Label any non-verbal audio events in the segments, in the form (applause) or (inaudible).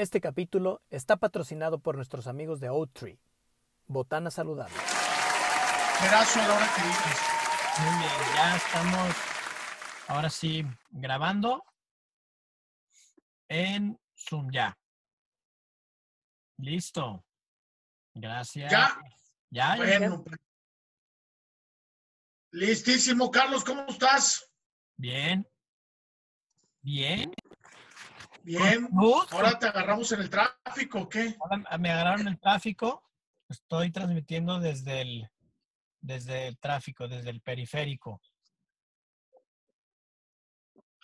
Este capítulo está patrocinado por nuestros amigos de Oattree, Botana Saludable. Pedazo a la hora que dices. Muy bien, ya estamos ahora sí grabando en Zoom ya. Listo. Gracias. ¿Ya? Ya, ya, ya. Bueno. pues. Listísimo, Carlos, ¿cómo estás? Bien. Bien. Bien. Ahora te agarramos en el tráfico, ¿o ¿qué? Ahora me agarraron el tráfico. Estoy transmitiendo desde el, desde el tráfico, desde el periférico.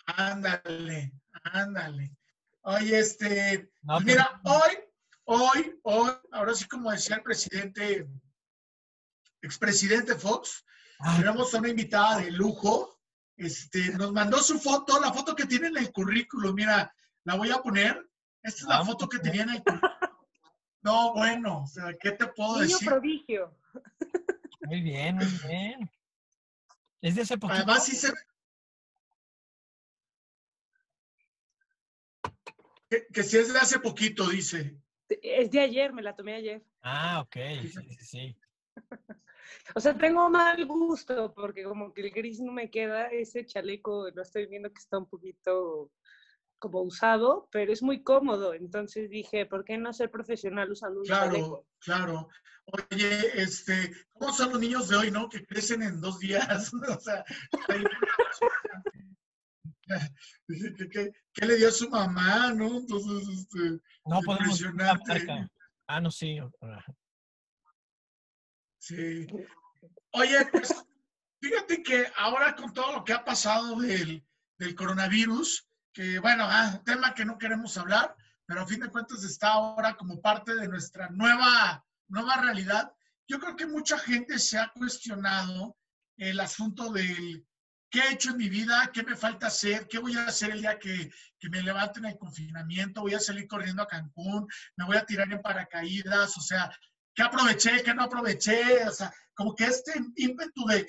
Ándale, ándale. Oye, este, No, pues mira, hoy, hoy, hoy, ahora sí como decía el presidente, expresidente Fox, Ay, tenemos a una invitada de lujo. Este, nos mandó su foto, la foto que tiene en el currículum. Mira, la voy a poner. Esta es la Ah, foto que tenía en el. No, bueno, o sea, ¿qué te puedo Niño decir? prodigio. muy bien, muy bien. Es de hace poquito. Además, sí se Que, que si es de hace poquito, dice. Es de ayer, me la tomé ayer. Ah, ok. Sí, sí, sí. O sea, tengo mal gusto porque como que el gris no me queda, ese chaleco lo estoy viendo que está un poquito como usado, pero es muy cómodo. Entonces dije, ¿por qué no ser profesional usando un chaleco? Claro, claro. Oye, este, ¿cómo son los niños de hoy, no? Que crecen en dos días. (laughs) o sea, ¿qué, (laughs) qué, qué le dio a su mamá, no? Entonces, este, No podemos Impresionante. Ah, no, sí. ah, sí. Oye, pues, fíjate que ahora con todo lo que ha pasado del, del coronavirus, que bueno, ah, tema que no queremos hablar, pero a fin de cuentas está ahora como parte de nuestra nueva, nueva realidad. Yo creo que mucha gente se ha cuestionado el asunto del qué he hecho en mi vida, qué me falta hacer, qué voy a hacer el día que, que me levanten el confinamiento, voy a salir corriendo a Cancún, me voy a tirar en paracaídas, o sea, qué aproveché, qué no aproveché, o sea, como que este ímpetu de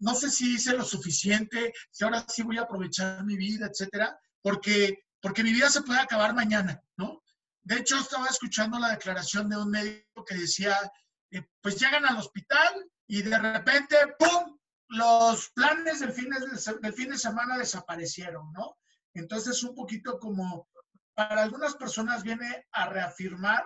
no sé si hice lo suficiente, si ahora sí voy a aprovechar mi vida, etcétera, porque, porque mi vida se puede acabar mañana, ¿no? De hecho, estaba escuchando la declaración de un médico que decía, eh, pues llegan al hospital y de repente, ¡pum! Los planes del fin, de, del fin de semana desaparecieron, ¿no? Entonces, un poquito como para algunas personas viene a reafirmar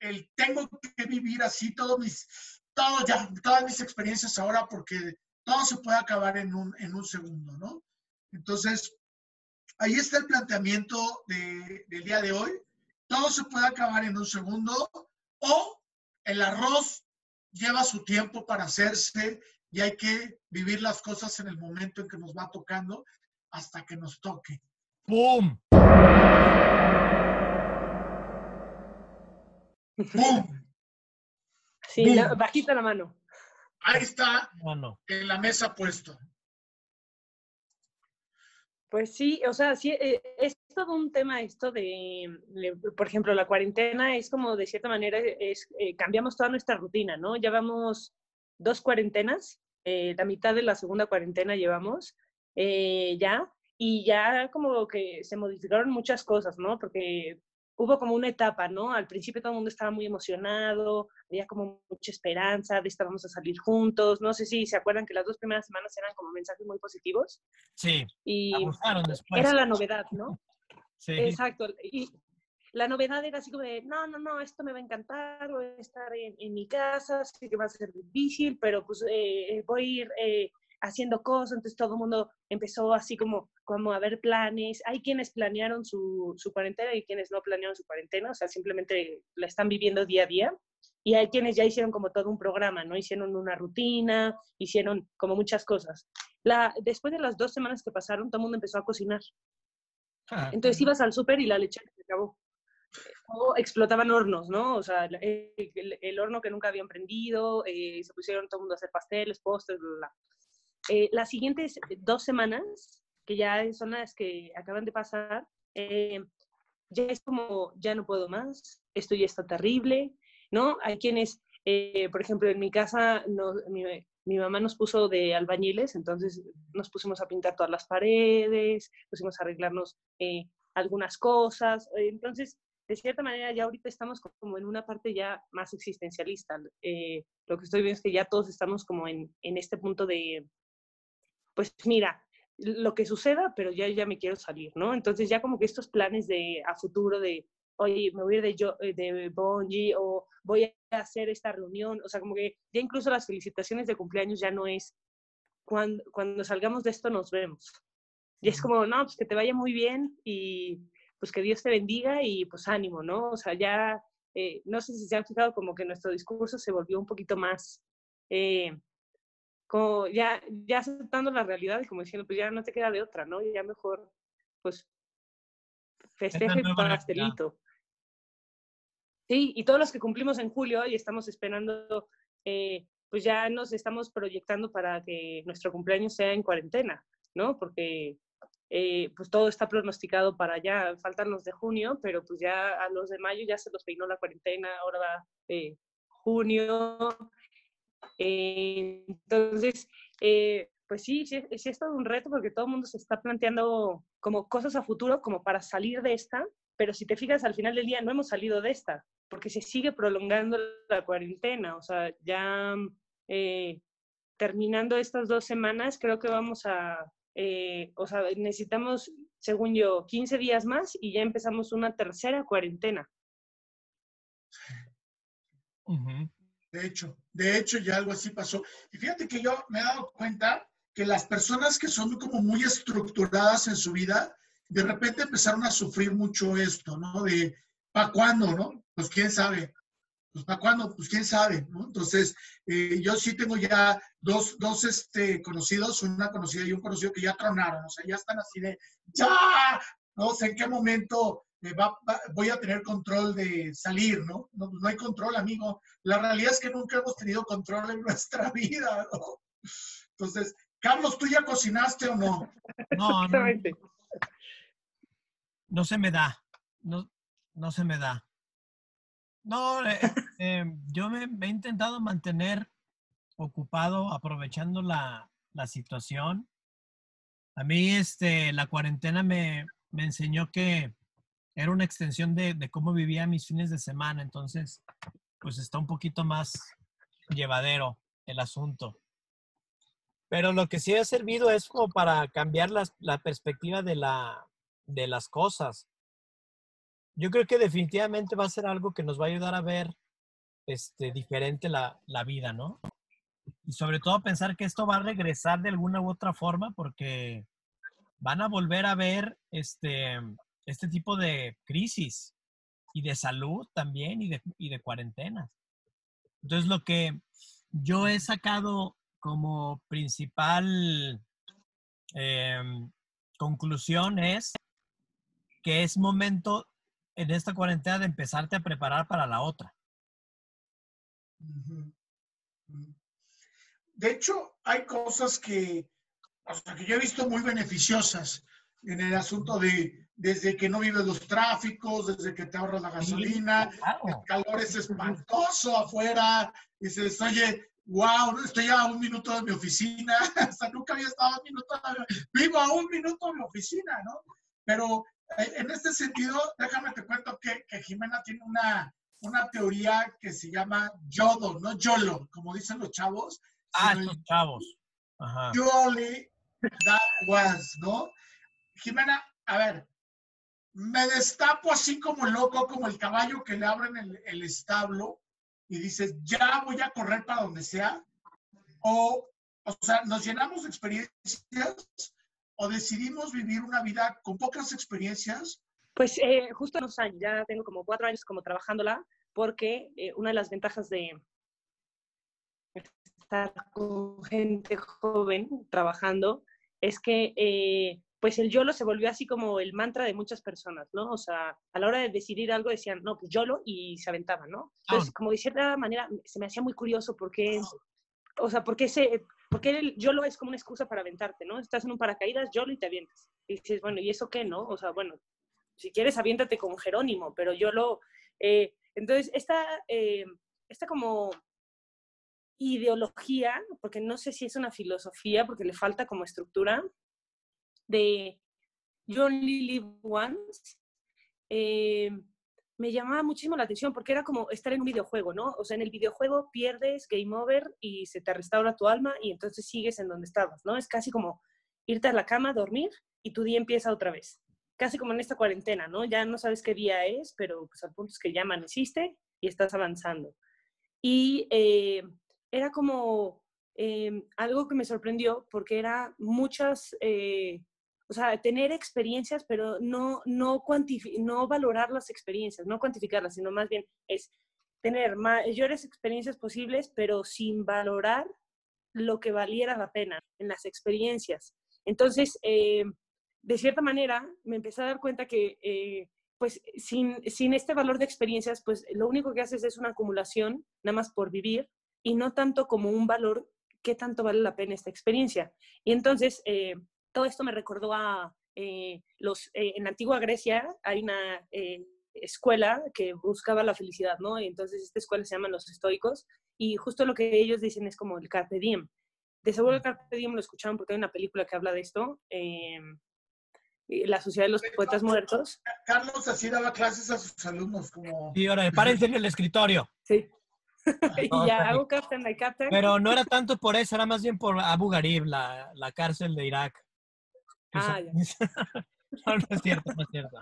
el tengo que vivir así todos mis, todo ya, todas mis experiencias ahora porque todo se puede acabar en un, en un segundo, ¿no? Entonces, ahí está el planteamiento de- del día de hoy. Todo se puede acabar en un segundo o el arroz lleva su tiempo para hacerse y hay que vivir las cosas en el momento en que nos va tocando hasta que nos toque. ¡Pum! ¡Bum! Sí, bajita la mano. Ahí está Bueno, en la mesa puesto. Pues sí, o sea, sí, eh, es todo un tema esto de, por ejemplo, la cuarentena es como de cierta manera, es, eh, cambiamos toda nuestra rutina, ¿no? Llevamos dos cuarentenas, eh, la mitad de la segunda cuarentena llevamos eh, ya, y ya como que se modificaron muchas cosas, ¿no? Porque hubo como una etapa, ¿no? Al principio todo el mundo estaba muy emocionado, había como mucha esperanza de estábamos a salir juntos, no sé si se acuerdan que las dos primeras semanas eran como mensajes muy positivos sí. y después. era la novedad, ¿no? (laughs) Sí. Exacto. Y la novedad era así como de, no, no, no, esto me va a encantar, voy a estar en, en mi casa, sé que va a ser difícil, pero pues eh, voy a ir eh, haciendo cosas, entonces todo el mundo empezó así como, como a ver planes. Hay quienes planearon su, su cuarentena y quienes no planearon su cuarentena, o sea, simplemente la están viviendo día a día. Y hay quienes ya hicieron como todo un programa, ¿no? Hicieron una rutina, hicieron como muchas cosas. La, después de las dos semanas que pasaron, todo el mundo empezó a cocinar. Ah, Entonces ibas al súper y la leche se acabó. O explotaban hornos, ¿no? O sea, el, el- el horno que nunca habían prendido, eh, se pusieron todo el mundo a hacer pasteles, postres, bla, bla. Eh, las siguientes dos semanas, que ya son las que acaban de pasar, eh, ya es como, ya no puedo más, esto ya está terrible, ¿no? Hay quienes, eh, por ejemplo, en mi casa, no, mi, mi mamá nos puso de albañiles, entonces nos pusimos a pintar todas las paredes, pusimos a arreglarnos eh, algunas cosas, entonces de cierta manera ya ahorita estamos como en una parte ya más existencialista. Eh, lo que estoy viendo es que ya todos estamos como en, en este punto de, pues mira, lo que suceda, pero ya, ya me quiero salir, ¿no? Entonces ya como que estos planes de a futuro de, oye, me voy a ir de, yo, eh, de Bonji o voy a hacer esta reunión, o sea, como que ya incluso las felicitaciones de cumpleaños ya no es cuando, cuando salgamos de esto nos vemos. Y es como, no, pues que te vaya muy bien y pues que Dios te bendiga y pues ánimo, ¿no? O sea, ya, eh, no sé si se han fijado como que nuestro discurso se volvió un poquito más, eh, como ya, ya aceptando la realidad y como diciendo, pues ya no te queda de otra, ¿no? Ya mejor, pues, festeje tu pastelito. Sí, y todos los que cumplimos en julio y estamos esperando, eh, pues ya nos estamos proyectando para que nuestro cumpleaños sea en cuarentena, ¿no? Porque eh, pues todo está pronosticado para ya, faltan los de junio, pero pues ya a los de mayo ya se los peinó la cuarentena, ahora va eh, junio. Entonces, pues sí, sí, sí es todo un reto porque todo el mundo se está planteando como cosas a futuro, como para salir de esta, pero si te fijas, al final del día no hemos salido de esta, porque se sigue prolongando la cuarentena. O sea, ya eh, terminando estas dos semanas, creo que vamos a, eh, o sea, necesitamos, según yo, 15 días más y ya empezamos una tercera cuarentena. De hecho, de hecho ya algo así pasó. Y fíjate que yo me he dado cuenta que las personas que son como muy estructuradas en su vida, de repente empezaron a sufrir mucho esto, ¿no? De, ¿para cuándo, no? Pues quién sabe. Pues ¿para cuándo? Pues quién sabe, ¿no? Entonces, eh, yo sí tengo ya dos, dos este, conocidos, una conocida y un conocido que ya tronaron, o sea, ya están así de, ya, no sé en qué momento voy a tener control de salir, ¿no? ¿no? No hay control, amigo. La realidad es que nunca hemos tenido control en (laughs) nuestra vida, ¿no? Entonces, Carlos, ¿tú ya cocinaste o no? No, no, no se me da. No, no se me da. No, eh, (laughs) eh, yo me, he intentado mantener ocupado aprovechando la, la, situación. A mí este, la cuarentena me, me enseñó que era una extensión de, de, cómo vivía mis fines de semana, entonces pues está un poquito más llevadero el asunto. Pero lo que sí ha servido es como para cambiar la, la perspectiva de, la, de las cosas. Yo creo que definitivamente va a ser algo que nos va a ayudar a ver este, diferente la, la vida, ¿no? Y sobre todo pensar que esto va a regresar de alguna u otra forma porque van a volver a ver este, este tipo de crisis y de salud también y de, y de cuarentenas. Entonces lo que yo he sacado como principal em, conclusión es que es momento en esta cuarentena de empezarte a preparar para la otra. De hecho, hay cosas que, que yo he visto muy beneficiosas en el asunto de desde que no vives los tráficos, desde que te ahorras la gasolina, el calor es espantoso afuera, dices, oye, wow, estoy a un minuto de mi oficina, (laughs) hasta nunca había estado a un minuto, vivo a un minuto de mi oficina, ¿no? Pero eh, en este sentido, déjame te cuento que, que Jimena tiene una, una teoría que se llama YODO, no YOLO, como dicen los chavos. Ah, los chavos. Ajá. Yoli, that was, ¿no? Jimena, a ver, me destapo así como loco, como el caballo que le abren el, establo y dices, ya voy a correr para donde sea, o, o sea, nos llenamos de experiencias o decidimos vivir una vida con pocas experiencias? Pues eh, justo unos años, ya tengo como cuatro años como trabajándola, porque eh, una de las ventajas de estar con gente joven trabajando es que eh, pues el YOLO se volvió así como el mantra de muchas personas, ¿no? O sea, a la hora de decidir algo decían, no, pues YOLO y se aventaban, ¿no? Entonces, como de cierta manera, se me hacía muy curioso porque, o sea, porque, ese, porque el YOLO es como una excusa para aventarte, ¿no? Estás en un paracaídas, YOLO y te avientas. Y dices, bueno, ¿y eso qué, no? O sea, bueno, si quieres aviéntate con Jerónimo, pero YOLO... Eh, entonces, esta, eh, esta como ideología, porque no sé si es una filosofía, porque le falta como estructura, de You Only Live Once, eh, me llamaba muchísimo la atención porque era como estar en un videojuego, ¿no? O sea, en el videojuego pierdes game over y se te restaura tu alma y entonces sigues en donde estabas, ¿no? Es casi como irte a la cama, dormir y tu día empieza otra vez. Casi como en esta cuarentena, ¿no? Ya no sabes qué día es, pero pues al punto es que ya amaneciste y estás avanzando. Y eh, era como eh, algo que me sorprendió porque era muchas eh, o sea, tener experiencias, pero no, no, no valorar las experiencias, no cuantificarlas, sino más bien es tener mayores experiencias posibles, pero sin valorar lo que valiera la pena en las experiencias. Entonces, eh, de cierta manera, me empecé a dar cuenta que, eh, pues, sin, sin este valor de experiencias, pues, lo único que haces es una acumulación, nada más por vivir, y no tanto como un valor, qué tanto vale la pena esta experiencia. Y entonces, eh, todo esto me recordó a eh, los, eh, en antigua Grecia hay una eh, escuela que buscaba la felicidad, ¿no? entonces esta escuela se llama los estoicos y justo lo que ellos dicen es como el carpe diem. De seguro el carpe diem lo escucharon porque hay una película que habla de esto, em, La Sociedad de los Poetas Muertos. Carlos así daba clases a sus alumnos como... Y ahora, párense en el escritorio. Sí. (laughs) y ya, hago captain, I captain. Pero no era (laughs) tanto por eso, era más bien por Abu Ghraib, la, la cárcel de Irak. Ah, ya. (laughs) no, no es cierto, no es cierto.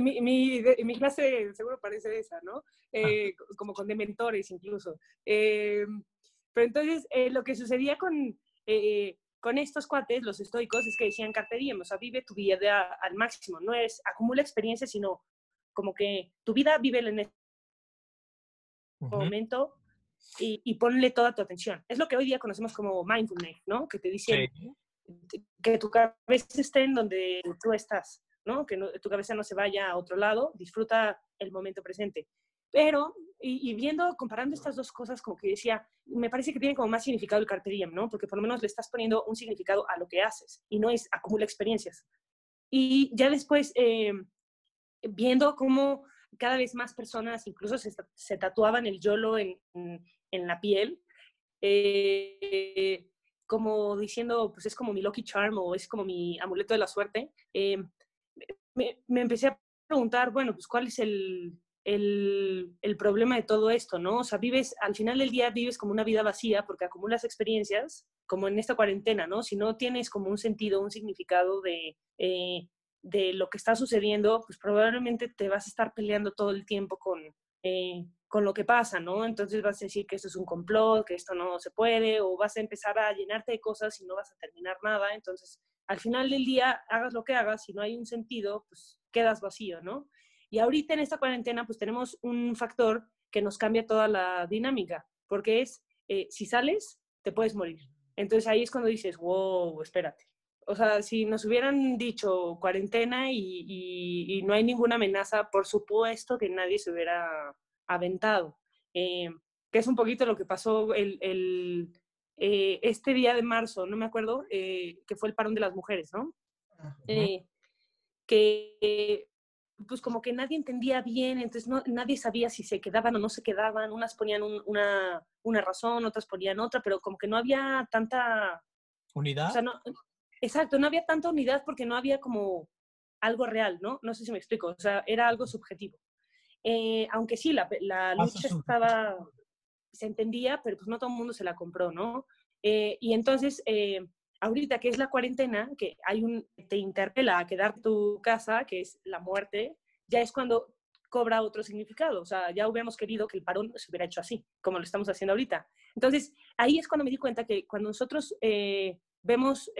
mi, mi, mi, clase seguro parece esa, ¿no? Eh, como con dementores incluso. Eh, pero entonces, eh, lo que sucedía con, con estos cuates, los estoicos, es que decían carpe diem, o sea, vive tu vida al máximo, no es acumula experiencia, sino como que tu vida vive en este momento y, ponle toda tu atención. Es lo que hoy día conocemos como mindfulness, ¿no? Que te dice que tu cabeza esté en donde tú estás, ¿no? Que tu cabeza no se vaya a otro lado, disfruta el momento presente. Pero, y, viendo, comparando estas dos cosas, como que decía, me parece que tiene como más significado el carpe diem, ¿no? Porque por lo menos le estás poniendo un significado a lo que haces y no es acumula experiencias. Y ya después, eh, viendo cómo cada vez más personas incluso se, se tatuaban el YOLO en, en la piel, eh, como diciendo, pues es como mi lucky charm o es como mi amuleto de la suerte, eh, me, empecé a preguntar, bueno, pues cuál es el, el, el, problema de todo esto, ¿no? O sea, vives, al final del día vives como una vida vacía porque acumulas experiencias, como en esta cuarentena, ¿no? Si no tienes como un sentido, un significado de, eh, de lo que está sucediendo, pues probablemente te vas a estar peleando todo el tiempo con, con lo que pasa, ¿no? Entonces vas a decir que esto es un complot, que esto no se puede, o vas a empezar a llenarte de cosas y no vas a terminar nada. Entonces, al final del día, hagas lo que hagas, si no hay un sentido, pues quedas vacío, ¿no? Y ahorita en esta cuarentena, pues tenemos un factor que nos cambia toda la dinámica, porque es, eh, si sales, te puedes morir. Entonces ahí es cuando dices, wow, espérate. O sea, si nos hubieran dicho cuarentena y no hay ninguna amenaza, por supuesto que nadie se hubiera aventado, eh, que es un poquito lo que pasó el, el eh, este día de marzo, no me acuerdo, eh, que fue el parón de las mujeres, ¿no? que pues como que nadie entendía bien, entonces no, nadie sabía si se quedaban o no se quedaban, unas ponían una, una, razón, otras ponían otra, pero como que no había tanta... ¿Unidad? exacto, no había tanta unidad porque no había como algo real, ¿no? No sé si me explico, o sea, era algo subjetivo. Eh, aunque sí, la, la lucha estaba, se entendía, pero pues no todo el mundo se la compró, ¿no? Eh, y entonces, eh, ahorita que es la cuarentena, que hay un, te interpela a quedar tu casa, que es la muerte, ya es cuando cobra otro significado. O sea, ya hubiéramos querido que el parón se hubiera hecho así, como lo estamos haciendo ahorita. Entonces, ahí es cuando me di cuenta que cuando nosotros vemos,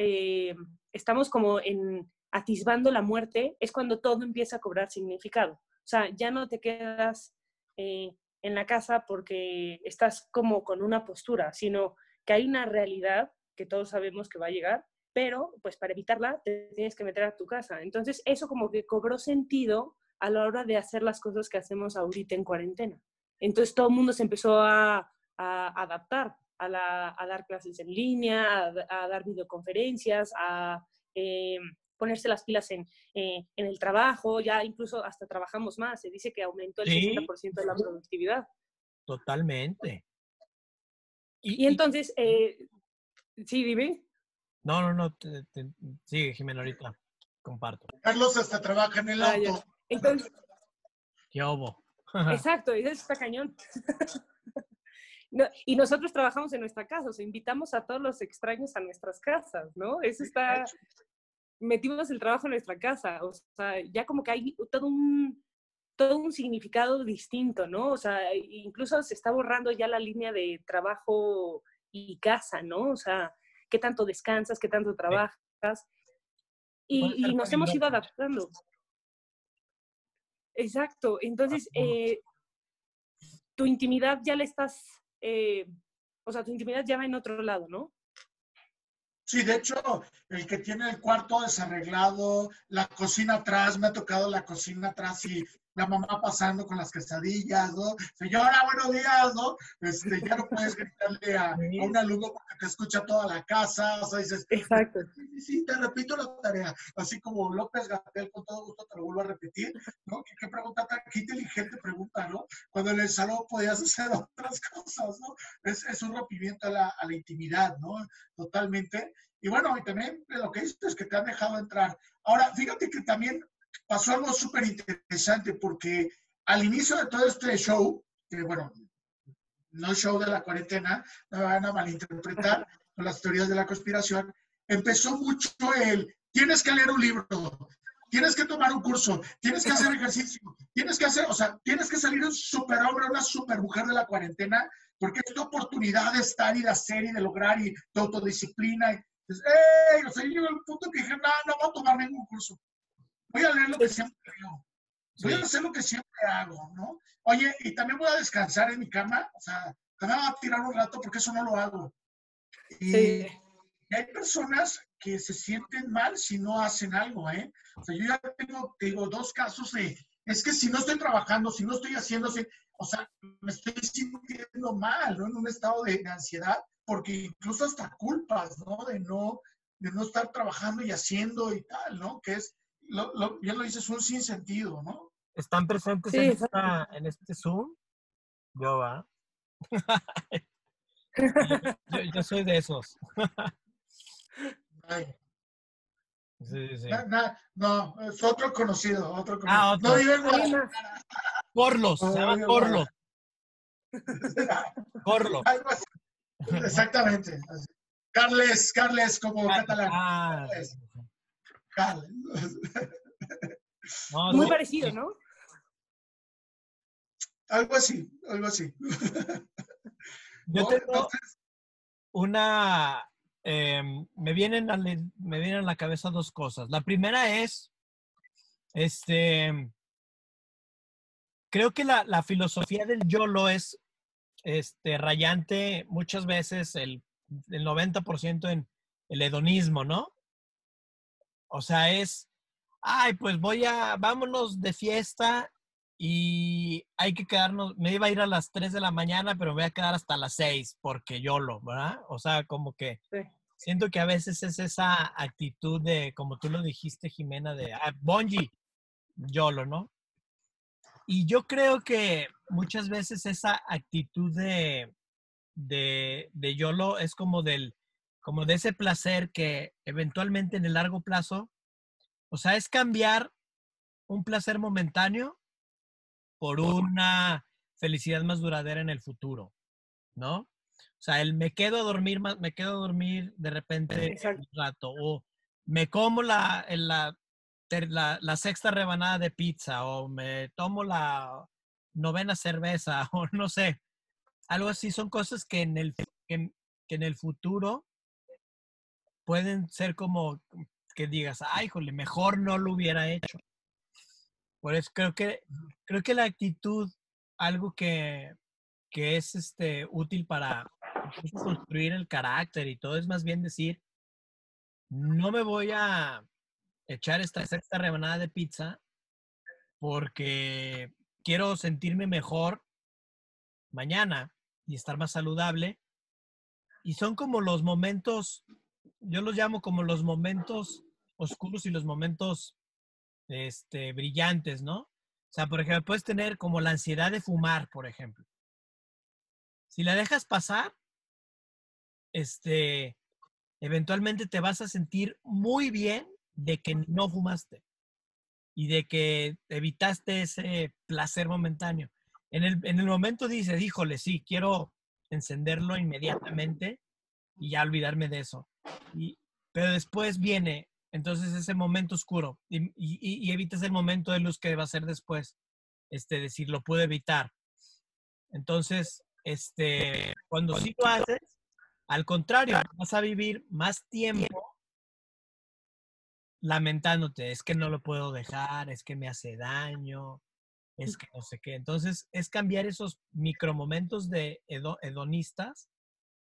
estamos como en atisbando la muerte, es cuando todo empieza a cobrar significado. O sea, ya no te quedas eh, en la casa porque estás como con una postura, sino que hay una realidad que todos sabemos que va a llegar, pero pues para evitarla te tienes que meter a tu casa. Entonces eso como que cobró sentido a la hora de hacer las cosas que hacemos ahorita en cuarentena. Entonces todo el mundo se empezó a, adaptar a, dar clases en línea, a, dar videoconferencias, a eh, ponerse las pilas en, eh, en, el trabajo, ya incluso hasta trabajamos más, se dice que aumentó el 60% de la productividad. Totalmente. Y, entonces, eh, sí, dime. No, no, no, sigue Jimena ahorita. comparto. Carlos hasta trabaja en el Ah, ya. auto. Entonces, (laughs) ¿Qué hubo? (laughs) exacto, eso está cañón. (laughs) No, y nosotros trabajamos en nuestra casa, o sea, invitamos a todos los extraños a nuestras casas, ¿no? Eso está, metimos el trabajo en nuestra casa, o sea, ya como que hay todo un, todo un significado distinto, ¿no? O sea, incluso se está borrando ya la línea de trabajo y casa, ¿no? O sea, qué tanto descansas, qué tanto trabajas. Y, nos hemos ido adaptando. Exacto, entonces, eh, tu intimidad ya la estás, eh, o sea, tu intimidad ya va en otro lado, ¿no? Sí, de hecho, el que tiene el cuarto desarreglado, la cocina atrás, me ha tocado la cocina atrás y la mamá pasando con las quesadillas, ¿no? Señora, buenos días, ¿no? Este, ya no puedes gritarle a, (laughs) a un alumno porque te escucha toda la casa, o sea, dices, Exacto. sí, sí, sí, te repito la tarea, así como López Gatel, con todo gusto te lo vuelvo a repetir, ¿no? ¿Qué, qué pregunta tan, qué inteligente pregunta, ¿no? Cuando en el salón podías hacer (laughs) otras cosas, ¿no? Es, es un rompimiento a la, a la intimidad, ¿no? Totalmente. Y bueno, y también lo que dices es que te han dejado entrar. Ahora, fíjate que también pasó algo súper interesante porque al inicio de todo este show, que bueno, no show de la cuarentena, no me van a malinterpretar (laughs) con las teorías de la conspiración, empezó mucho el, tienes que leer un libro, tienes que tomar un curso, tienes que hacer ejercicio, tienes que hacer, o sea, tienes que salir un superhombre, una supermujer de la cuarentena, porque es tu oportunidad de estar y de hacer y de lograr y de autodisciplina. Y, dices, ¡Ey! O sea, yo al punto que dije, no, no voy a tomar ningún curso. Voy a leer lo que siempre leo. Voy a hacer lo que siempre hago, ¿no? Oye, y también voy a descansar en mi cama, o sea, también voy a tirar un rato porque eso no lo hago. Y, Sí. y hay personas que se sienten mal si no hacen algo, ¿eh? O sea, yo ya tengo, te digo, dos casos de, es que si no estoy trabajando, si no estoy haciendo, si- o sea, me estoy sintiendo mal, ¿no? En un estado de, de ansiedad, porque incluso hasta culpas, ¿no? De no, de no estar trabajando y haciendo y tal, ¿no? Que es, lo, lo, bien lo dices, un sinsentido, ¿no? ¿Están presentes Sí, en, esta- en este Zoom? Yo, ¿va? (laughs) yo, yo soy de esos. Sí, sí. na- na- no, es otro conocido, otro conocido. Ah, otro. No vive en Guadalajara. Corlos, se No, llama Corlos. (laughs) Así. Exactamente. así. Carles, Carles como catalán. Ah, Carles. No, Muy parecido. ¿no? Algo así, algo así. Yo ¿No? tengo Entonces, una. em, me, vienen a, me vienen a la cabeza dos cosas. La primera es. Este. Creo que la, la filosofía del YOLO es este, rayante muchas veces el, el 90% en el hedonismo, ¿no? O sea, es, ay, pues voy a, vámonos de fiesta y hay que quedarnos, me iba a ir a las 3 de la mañana, pero me voy a quedar hasta las 6 porque YOLO, ¿verdad? O sea, como que Sí. siento que a veces es esa actitud de, como tú lo dijiste, Jimena, de ah, Bonji, YOLO, ¿no? Y yo creo que muchas veces esa actitud de, de, de YOLO es como del, como de ese placer que eventualmente en el largo plazo, o sea, es cambiar un placer momentáneo por una felicidad más duradera en el futuro, ¿no? O sea, el me quedo a dormir más, me quedo a dormir de repente Exacto. un rato, o me como la, la, la, la sexta rebanada de pizza, o me tomo la novena cerveza, (laughs) o no sé, algo así, son cosas que en el, que que en el futuro pueden ser como que digas, ay, jole, mejor no lo hubiera hecho. Por eso creo que, creo que la actitud, algo que, que es este, útil para incluso construir el carácter y todo, es más bien decir, no me voy a echar esta sexta rebanada de pizza porque quiero sentirme mejor mañana y estar más saludable. Y son como los momentos, yo los llamo como los momentos oscuros y los momentos este, brillantes, ¿no? O sea, por ejemplo, puedes tener como la ansiedad de fumar, por ejemplo. Si la dejas pasar, este, eventualmente te vas a sentir muy bien de que no fumaste y de que evitaste ese placer momentáneo. En el, en el momento dices, híjole, sí, quiero encenderlo inmediatamente y ya olvidarme de eso. Pero después viene entonces ese momento oscuro y, y, evitas el momento de luz que va a ser después. Este, decir, lo puedo evitar. Entonces, este, cuando sí lo haces, al contrario, vas a vivir más tiempo lamentándote, es que no lo puedo dejar, es que me hace daño, es que no sé qué. Entonces, es cambiar esos micromomentos de hedonistas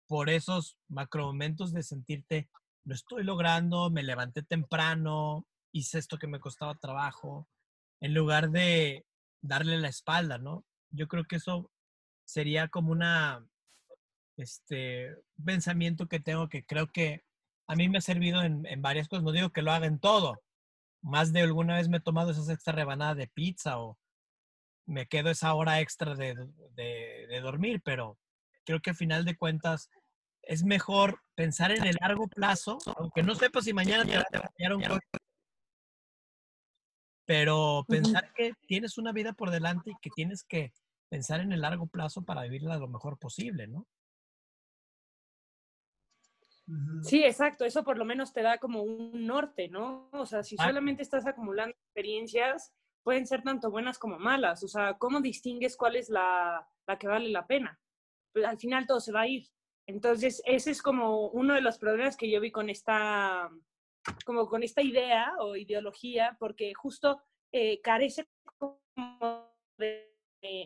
por esos macromomentos de sentirte, lo estoy logrando, me levanté temprano, hice esto que me costaba trabajo, en lugar de darle la espalda, ¿no? Yo creo que eso sería como una, este, pensamiento que tengo que creo que a mí me ha servido en, en varias cosas. No digo que lo haga en todo. Más de alguna vez me he tomado esas extra rebanadas de pizza o me quedo esa hora extra de, de, de dormir, pero creo que al final de cuentas es mejor pensar en el largo plazo, aunque no sepas si mañana te va a un coche, pero pensar que tienes una vida por delante y que tienes que pensar en el largo plazo para vivirla lo mejor posible, ¿no? Sí, exacto. Eso por lo menos te da como un norte, ¿no? O sea, si solamente estás acumulando experiencias, pueden ser tanto buenas como malas. O sea, ¿cómo distingues cuál es la, la que vale la pena? Pues al final todo se va a ir. Entonces, ese es como uno de los problemas que yo vi con esta, como con esta idea o ideología, porque justo eh, carece de,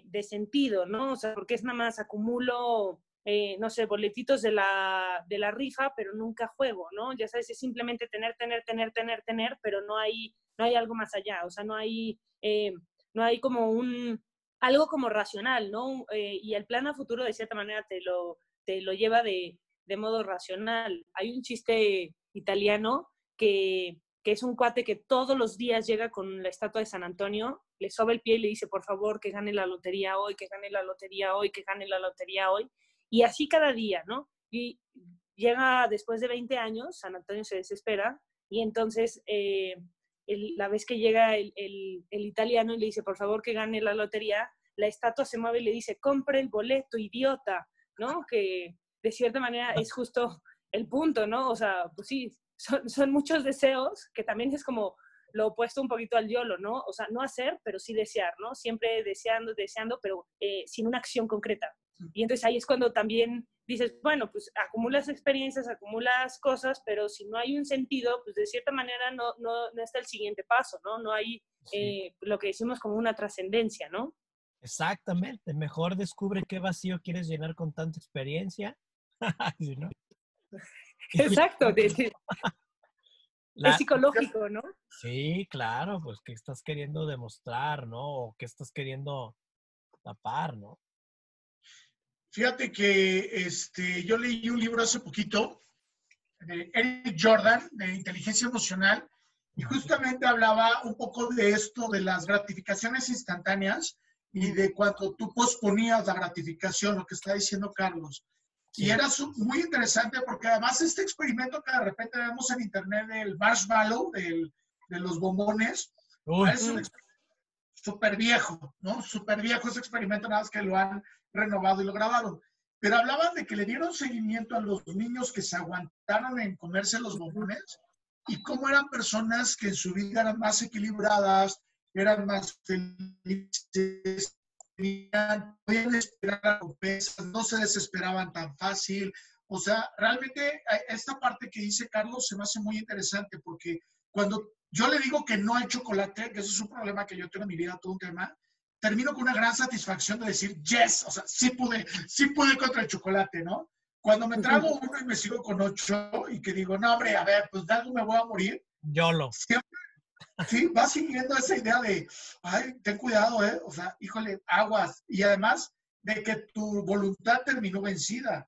de, sentido, ¿no? O sea, porque es nada más acumulo eh, no sé, boletitos de la, de la rifa, pero nunca juego, ¿no? Ya sabes, es simplemente tener, tener, tener, tener, tener, pero no hay, no hay algo más allá, o sea, no hay, eh, no hay como un, algo como racional, ¿no? Eh, y el plan a futuro, de cierta manera, te lo, te lo lleva de, de modo racional. Hay un chiste italiano que, que es un cuate que todos los días llega con la estatua de San Antonio, le soba el pie y le dice, por favor, que gane la lotería hoy, que gane la lotería hoy, que gane la lotería hoy. Y así cada día, ¿no? Y llega después de 20 años, San Antonio se desespera y entonces eh, la vez que llega el, italiano y le dice, por favor que gane la lotería, la estatua se mueve y le dice, compre el boleto, idiota, ¿no? Que de cierta manera es justo el punto, ¿no? O sea, pues sí, son, son muchos deseos, que también es como lo opuesto un poquito al YOLO, ¿no? O sea, no hacer, pero sí desear, ¿no? Siempre deseando, deseando, pero eh, sin una acción concreta. Y entonces ahí es cuando también dices, bueno, pues acumulas experiencias, acumulas cosas, pero si no hay un sentido, pues de cierta manera no, no, no está el siguiente paso, ¿no? No hay eh, lo que decimos como una trascendencia, ¿no? Exactamente, mejor descubre qué vacío quieres llenar con tanta experiencia. (laughs) Exacto, (laughs) es psicológico, ¿no? Sí, claro, pues qué estás queriendo demostrar, ¿no? O qué estás queriendo tapar, ¿no? Fíjate que este, yo leí un libro hace poquito de Eric Jordan, de inteligencia emocional, y justamente hablaba un poco de esto, de las gratificaciones instantáneas y de cuando tú posponías la gratificación, lo que está diciendo Carlos. Y era muy interesante porque además este experimento que de repente vemos en internet del marshmallow, del, de los bombones, es un súper viejo, ¿no? Súper viejo ese experimento, nada más que lo han renovado y lo grabaron. Pero hablaban de que le dieron seguimiento a los niños que se aguantaron en comerse los bombones y cómo eran personas que en su vida eran más equilibradas, eran más felices, podían esperar recompensas, no se desesperaban tan fácil. O sea, realmente esta parte que dice Carlos se me hace muy interesante porque cuando yo le digo que no hay chocolate, que eso es un problema que yo tengo en mi vida, todo un tema, termino con una gran satisfacción de decir, yes, o sea, sí pude, sí pude contra el chocolate, ¿no? Cuando me trago uno y me sigo con ocho y que digo, no, hombre, a ver, pues de algo me voy a morir. Yo lo. Siempre, sí, va siguiendo esa idea de, ay, ten cuidado, ¿eh? O sea, híjole, aguas. Y además de que tu voluntad terminó vencida.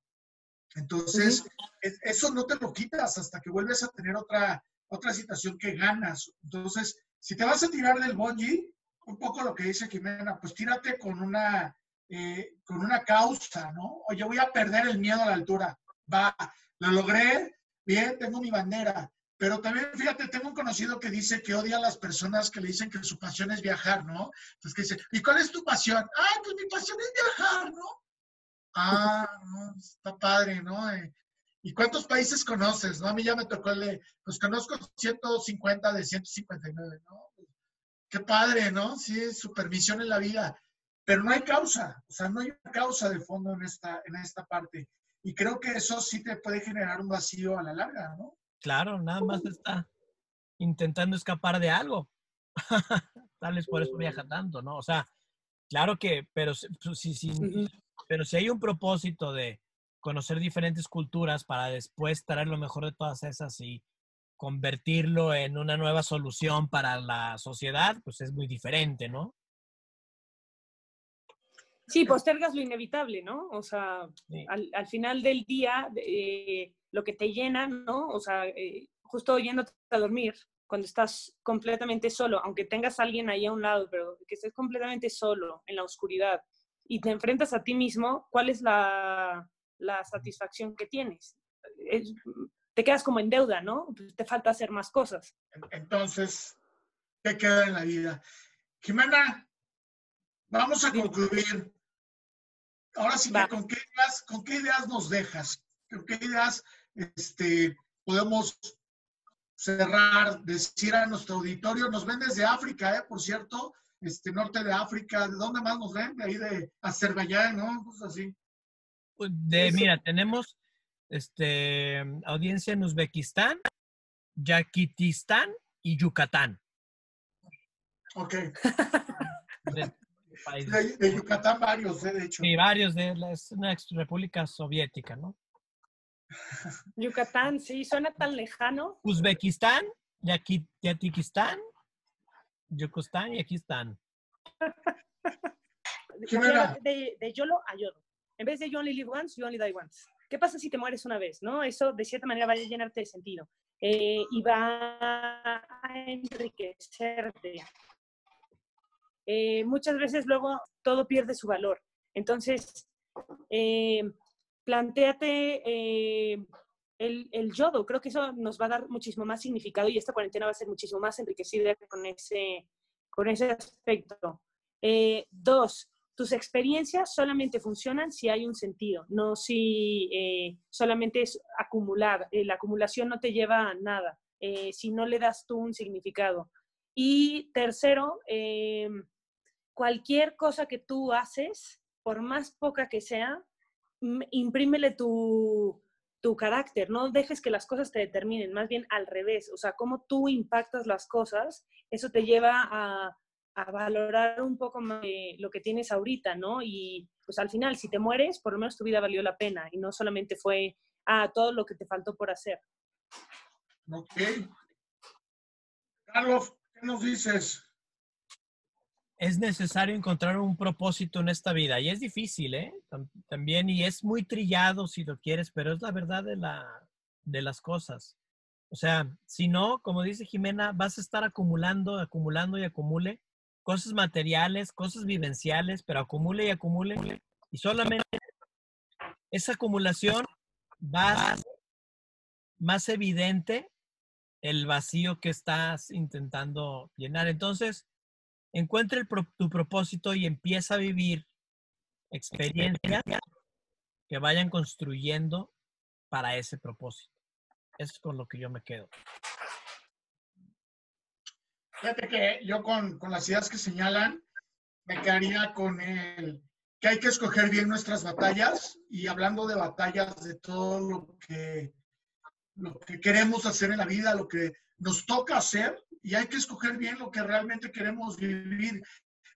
Entonces, eso no te lo quitas hasta que vuelves a tener otra, otra situación que ganas. Entonces, si te vas a tirar del bungee, un poco lo que dice Jimena, pues tírate con una, eh, con una causa, ¿no? Oye, voy a perder el miedo a la altura. Va, lo logré, bien, tengo mi bandera, pero también, fíjate, tengo un conocido que dice que odia a las personas que le dicen que su pasión es viajar, ¿no? Entonces, que dice, ¿y cuál es tu pasión? Ah, pues mi pasión es viajar, ¿no? Ah, no, está padre, ¿no? Eh, ¿Y cuántos países conoces, no? A mí ya me tocó el de, pues conozco 150 de 159, ¿no? Qué padre, ¿no? Sí, su permisión en la vida. Pero no hay causa, o sea, no hay causa de fondo en esta, en esta parte. Y creo que eso sí te puede generar un vacío a la larga, ¿no? Claro, nada más está intentando escapar de algo. (laughs) Tal vez por eso viaja tanto, ¿no? O sea, claro que, pero si, si, pero si hay un propósito de conocer diferentes culturas para después traer lo mejor de todas esas y convertirlo en una nueva solución para la sociedad, pues es muy diferente, ¿no? Sí, postergas lo inevitable, ¿no? O sea, al, final del día, eh, lo que te llena, ¿no? O sea, eh, justo yéndote a dormir, cuando estás completamente solo, aunque tengas a alguien ahí a un lado, pero que estés completamente solo en la oscuridad y te enfrentas a ti mismo, ¿cuál es la, la satisfacción que tienes? te quedas como en deuda, ¿no? Pues, te falta hacer más cosas. Entonces, ¿qué queda en la vida? Jimena, vamos a concluir. Ahora sí que, ¿con qué, ideas, ¿con qué ideas nos dejas? ¿Con qué ideas este, podemos cerrar, decir a nuestro auditorio? Nos ven desde África, ¿eh? Por cierto, este, norte de África. ¿De dónde más nos ven? De ahí de Azerbaiyán, ¿no? Pues así. De, mira, tenemos este, audiencia en Uzbekistán, Yakitistán y Yucatán. Ok. De, Yucatán varios, eh, de hecho. Sí, varios de la, es una ex república soviética, ¿no? (laughs) Yucatán, sí, suena tan lejano. Uzbekistán, Yatikistán, Yucostán y aquí están. (laughs) De, de, YOLO a YOLO. En vez de you only live once, you only die once. ¿Qué pasa si te mueres una vez? ¿no? Eso de cierta manera va a llenarte de sentido eh, y va a enriquecerte. Eh, muchas veces luego todo pierde su valor. Entonces, eh, planteate eh, el, el, yodo. Creo que eso nos va a dar muchísimo más significado y esta cuarentena va a ser muchísimo más enriquecida con ese, con ese aspecto. dos, tus experiencias solamente funcionan si hay un sentido, no si solamente es acumular. la acumulación no te lleva a nada si no le das tú un significado. Y tercero, cualquier cosa que tú haces, por más poca que sea, imprímele tu, tu carácter, no dejes que las cosas te determinen, más bien al revés, o sea, cómo tú impactas las cosas, eso te lleva a, a valorar un poco más lo que tienes ahorita, ¿no? Y pues al final, si te mueres, por lo menos tu vida valió la pena y no solamente fue, ah, todo lo que te faltó por hacer. Ok. Carlos, ¿qué nos dices? Es necesario encontrar un propósito en esta vida y es difícil, ¿eh? También y es muy trillado si lo quieres, pero es la verdad de, la, de las cosas. O sea, si no, como dice Jimena, vas a estar acumulando, acumulando y acumule cosas materiales, cosas vivenciales, pero acumule y acumule y solamente esa acumulación va a ser más evidente el vacío que estás intentando llenar. Entonces, encuentra tu propósito y empieza a vivir experiencias que vayan construyendo para ese propósito. Eso es con lo que yo me quedo. Fíjate que yo con, con las ideas que señalan, me quedaría con el que hay que escoger bien nuestras batallas y hablando de batallas, de todo lo que, lo que queremos hacer en la vida, lo que nos toca hacer, y hay que escoger bien lo que realmente queremos vivir,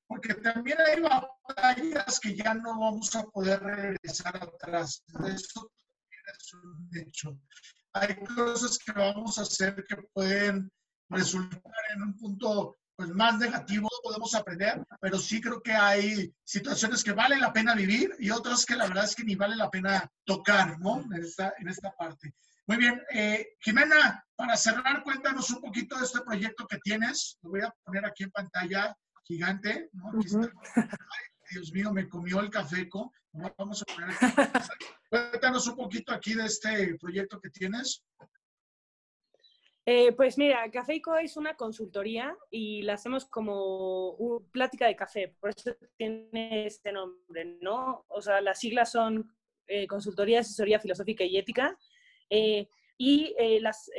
porque también hay batallas que ya no vamos a poder regresar atrás. Eso es un hecho. Hay cosas que vamos a hacer que pueden resultar en un punto pues, más negativo, podemos aprender, pero sí creo que hay situaciones que vale la pena vivir y otras que la verdad es que ni vale la pena tocar, ¿no? En esta, en esta parte. Muy bien, eh, Jimena, para cerrar, cuéntanos un poquito de este proyecto que tienes. Lo voy a poner aquí en pantalla gigante. ¿no? Dios mío, me comió el cafeco. Vamos a poner (laughs) Cuéntanos un poquito aquí de este proyecto que tienes. Eh, pues mira, Cafeico es una consultoría y la hacemos como un, plática de café, por eso tiene este nombre, ¿no? O sea, las siglas son eh, Consultoría, Asesoría Filosófica y Ética eh, y eh, las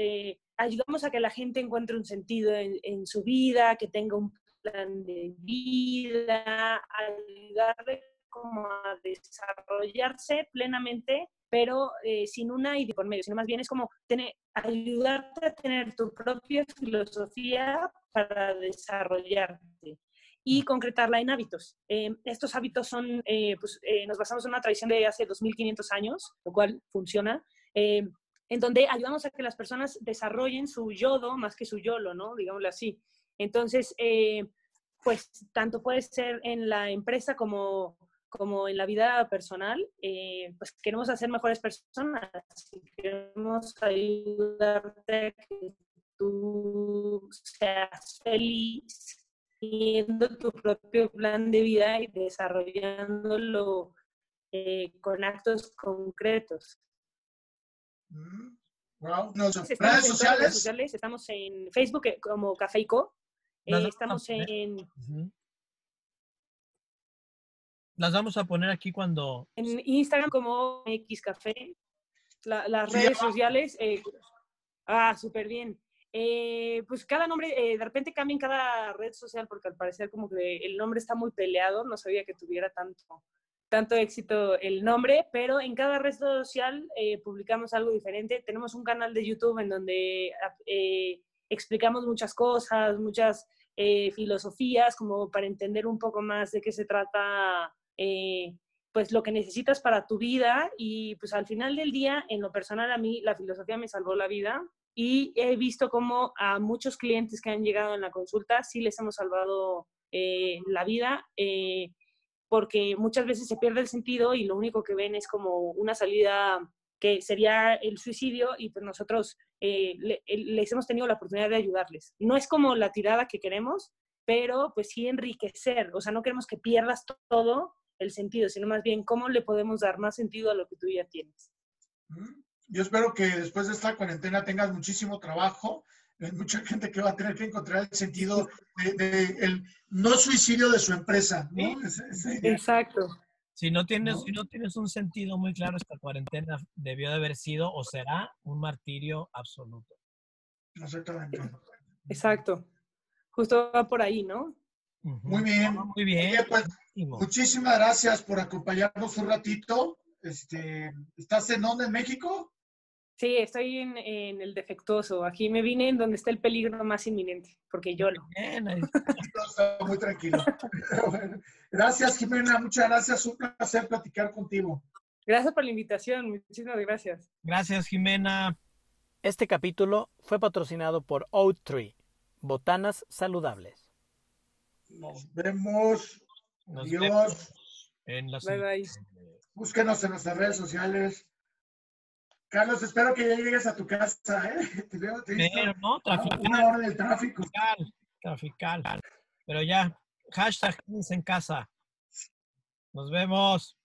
ayudamos a que la gente encuentre un sentido en, en, su vida, que tenga un plan de vida, ayudarle como a desarrollarse plenamente pero eh, sin una idea por medio, sino más bien es como tener, ayudarte a tener tu propia filosofía para desarrollarte y concretarla en hábitos. Eh, estos hábitos son, eh, pues nos basamos en una tradición de hace 2500 años, lo cual funciona, en donde ayudamos a que las personas desarrollen su yodo más que su yolo, ¿no? Digámoslo así. Entonces, pues tanto puede ser en la empresa como como en la vida personal, eh, pues queremos hacer mejores personas, queremos ayudarte a que tú seas feliz, teniendo tu propio plan de vida y desarrollándolo eh, con actos concretos. Wow. Mm, redes, sociales? Estamos en Facebook eh, como Cafeico. estamos en... Las vamos a poner aquí cuando... En Instagram como Xcafé. las redes sociales. Eh, ah, súper bien. Eh, pues cada nombre, eh, de repente cambia en cada red social porque al parecer como que el nombre está muy peleado, no sabía que tuviera tanto, tanto éxito el nombre, pero en cada red social publicamos algo diferente. Tenemos un canal de YouTube en donde explicamos muchas cosas, muchas filosofías, como para entender un poco más de qué se trata eh, pues lo que necesitas para tu vida y pues al final del día, en lo personal a mí la filosofía me salvó la vida y he visto como a muchos clientes que han llegado en la consulta sí les hemos salvado eh, la vida eh, porque muchas veces se pierde el sentido y lo único que ven es como una salida que sería el suicidio y pues nosotros les hemos tenido la oportunidad de ayudarles. No es como la tirada que queremos, pero pues sí enriquecer, o sea, no queremos que pierdas todo el sentido, sino más bien cómo le podemos dar más sentido a lo que tú ya tienes. Yo espero que después de esta cuarentena tengas muchísimo trabajo, hay mucha gente que va a tener que encontrar el sentido de, el no suicidio de su empresa, ¿no? Exacto. Si no, tienes, si no tienes un sentido muy claro, esta cuarentena debió de haber sido o será un martirio absoluto. Exactamente. Exacto. Justo va por ahí, ¿no? Muy bien. Muy bien. Pues, muchísimas gracias por acompañarnos un ratito. Este, ¿Estás en dónde? ¿En México? Sí, estoy en, el defectuoso. Aquí me vine en donde está el peligro más inminente, porque yo lo. (laughs) Está muy tranquilo. (laughs) gracias, Jimena. Muchas gracias. Un placer platicar contigo. Gracias por la invitación. Muchísimas gracias. Gracias, Jimena. Este capítulo fue patrocinado por Oat Tree, botanas saludables. Nos vemos. Adiós. En la bye bye. Búsquenos en nuestras redes sociales. Carlos, espero que ya llegues a tu casa, ¿eh? (laughs) Te veo, te Pero no, trafical. Una hora del tráfico. Trafical, trafical. Pero ya, hashtag en casa. Nos vemos.